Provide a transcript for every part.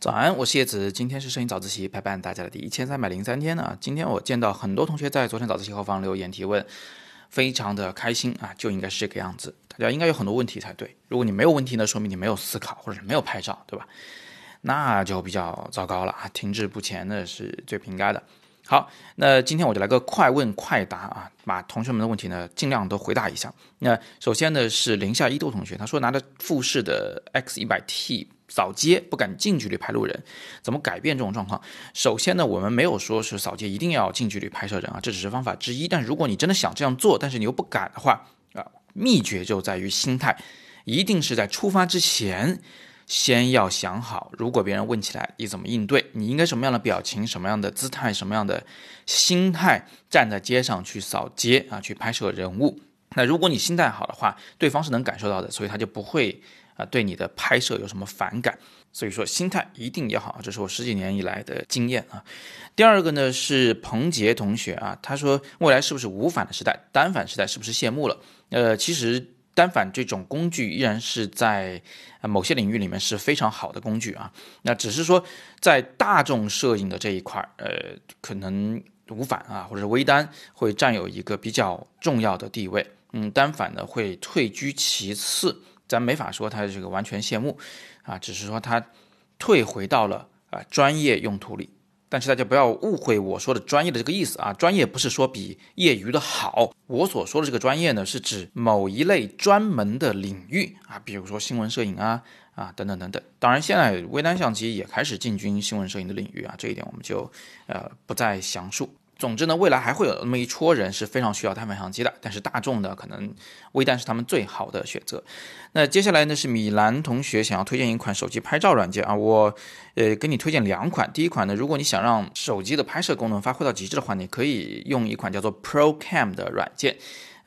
早安，我是叶子，今天是摄影早自习陪伴大家的第一千三百零三天呢。今天我见到很多同学在昨天早自习后方留言提问，非常的开心啊，就应该是这个样子。大家应该有很多问题才对，如果你没有问题呢，说明你没有思考或者是没有拍照，对吧？那就比较糟糕了啊，停滞不前的是最不应该的。好，那今天我就来个快问快答啊，把同学们的问题呢尽量都回答一下。那首先呢是零下一度同学，他说拿着富士的 X 一百 T。扫街不敢近距离拍路人，怎么改变这种状况？首先呢，我们没有说是扫街一定要近距离拍摄人啊，这只是方法之一。但如果你真的想这样做，但是你又不敢的话啊，秘诀就在于心态，一定是在出发之前，先要想好，如果别人问起来你怎么应对，你应该什么样的表情、什么样的姿态、什么样的心态站在街上去扫街啊，去拍摄人物。那如果你心态好的话，对方是能感受到的，所以他就不会。啊，对你的拍摄有什么反感？所以说心态一定要好，这是我十几年以来的经验啊。第二个呢是彭杰同学啊，他说未来是不是无反的时代，单反时代是不是谢幕了？呃，其实单反这种工具依然是在某些领域里面是非常好的工具啊。那只是说在大众摄影的这一块呃，可能无反啊或者是微单会占有一个比较重要的地位，嗯，单反呢会退居其次。咱没法说它这个完全谢幕，啊，只是说它退回到了啊专业用途里。但是大家不要误会我说的专业的这个意思啊，专业不是说比业余的好。我所说的这个专业呢，是指某一类专门的领域啊，比如说新闻摄影啊啊等等等等。当然，现在微单相机也开始进军新闻摄影的领域啊，这一点我们就呃不再详述。总之呢，未来还会有那么一撮人是非常需要单反相机的，但是大众呢，可能微单是他们最好的选择。那接下来呢，是米兰同学想要推荐一款手机拍照软件啊，我呃给你推荐两款。第一款呢，如果你想让手机的拍摄功能发挥到极致的话，你可以用一款叫做 ProCam 的软件。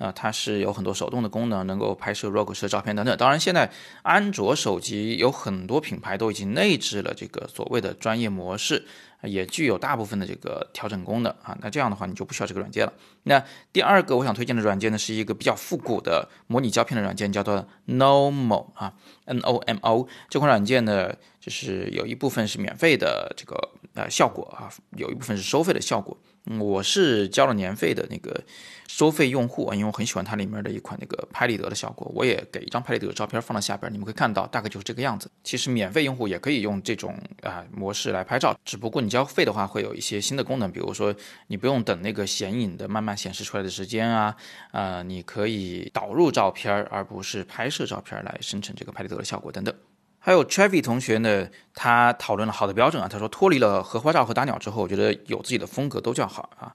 啊，它是有很多手动的功能，能够拍摄 RAW 式照片等等。当然，现在安卓手机有很多品牌都已经内置了这个所谓的专业模式，也具有大部分的这个调整功能啊。那这样的话，你就不需要这个软件了。那第二个我想推荐的软件呢，是一个比较复古的模拟胶片的软件，叫做 Nomo 啊，N O M O。这款软件呢，就是有一部分是免费的这个呃效果啊，有一部分是收费的效果。我是交了年费的那个收费用户啊，因为我很喜欢它里面的一款那个拍立得的效果，我也给一张拍立得的照片放到下边，你们可以看到，大概就是这个样子。其实免费用户也可以用这种啊模式来拍照，只不过你交费的话会有一些新的功能，比如说你不用等那个显影的慢慢显示出来的时间啊，呃，你可以导入照片而不是拍摄照片来生成这个拍立得的效果等等。还有 Travi 同学呢，他讨论了好的标准啊。他说脱离了荷花照和打鸟之后，我觉得有自己的风格都叫好啊。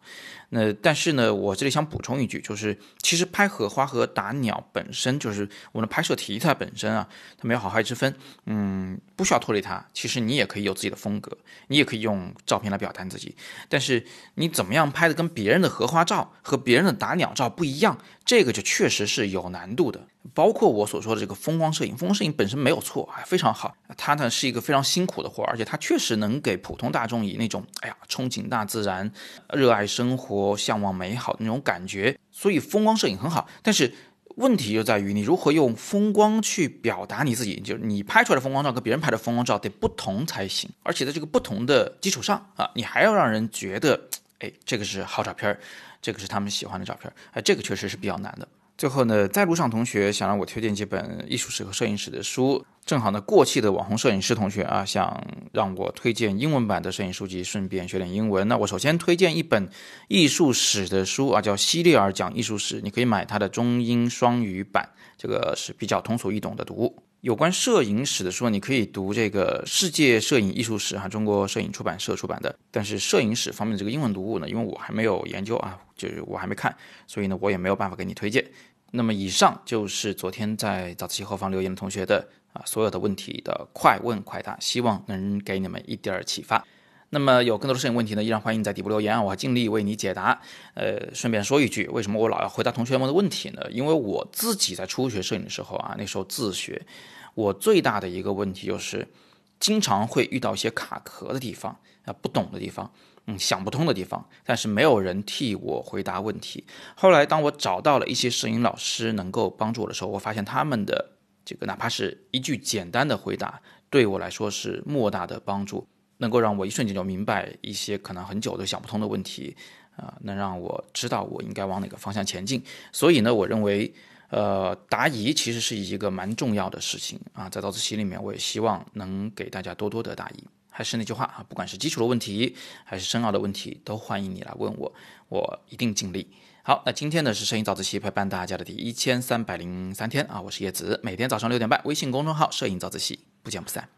那但是呢，我这里想补充一句，就是其实拍荷花和打鸟本身就是我们的拍摄题材本身啊，它没有好坏之分，嗯，不需要脱离它。其实你也可以有自己的风格，你也可以用照片来表达自己。但是你怎么样拍的跟别人的荷花照和别人的打鸟照不一样，这个就确实是有难度的。包括我所说的这个风光摄影，风光摄影本身没有错啊，非常好。它呢是一个非常辛苦的活，而且它确实能给普通大众以那种哎呀憧憬大自然、热爱生活、我向往美好的那种感觉。所以风光摄影很好，但是问题就在于你如何用风光去表达你自己，就是你拍出来的风光照跟别人拍的风光照得不同才行。而且在这个不同的基础上啊，你还要让人觉得，哎，这个是好照片，这个是他们喜欢的照片，哎，这个确实是比较难的。最后呢，在路上同学想让我推荐几本艺术史和摄影史的书，正好呢，过气的网红摄影师同学啊，想让我推荐英文版的摄影书籍，顺便学点英文。那我首先推荐一本艺术史的书啊，叫希利尔讲艺术史，你可以买它的中英双语版，这个是比较通俗易懂的读物。有关摄影史的书，你可以读这个《世界摄影艺术史》哈，中国摄影出版社出版的。但是摄影史方面的这个英文读物呢，因为我还没有研究啊，就是我还没看，所以呢，我也没有办法给你推荐。那么以上就是昨天在早自习后方留言的同学的啊所有的问题的快问快答，希望能给你们一点儿启发。那么有更多的摄影问题呢，依然欢迎在底部留言啊，我尽力为你解答。呃，顺便说一句，为什么我老要回答同学们的问题呢？因为我自己在初学摄影的时候啊，那时候自学，我最大的一个问题就是，经常会遇到一些卡壳的地方啊，不懂的地方，嗯，想不通的地方，但是没有人替我回答问题。后来当我找到了一些摄影老师能够帮助我的时候，我发现他们的。这个哪怕是一句简单的回答，对我来说是莫大的帮助，能够让我一瞬间就明白一些可能很久都想不通的问题，啊，能让我知道我应该往哪个方向前进。所以呢，我认为，呃，答疑其实是一个蛮重要的事情啊，在早自习里面，我也希望能给大家多多的答疑。还是那句话啊，不管是基础的问题还是深奥的问题，都欢迎你来问我，我一定尽力。好，那今天呢是摄影早自习陪伴大家的第一千三百零三天啊，我是叶子，每天早上六点半，微信公众号“摄影早自习”，不见不散。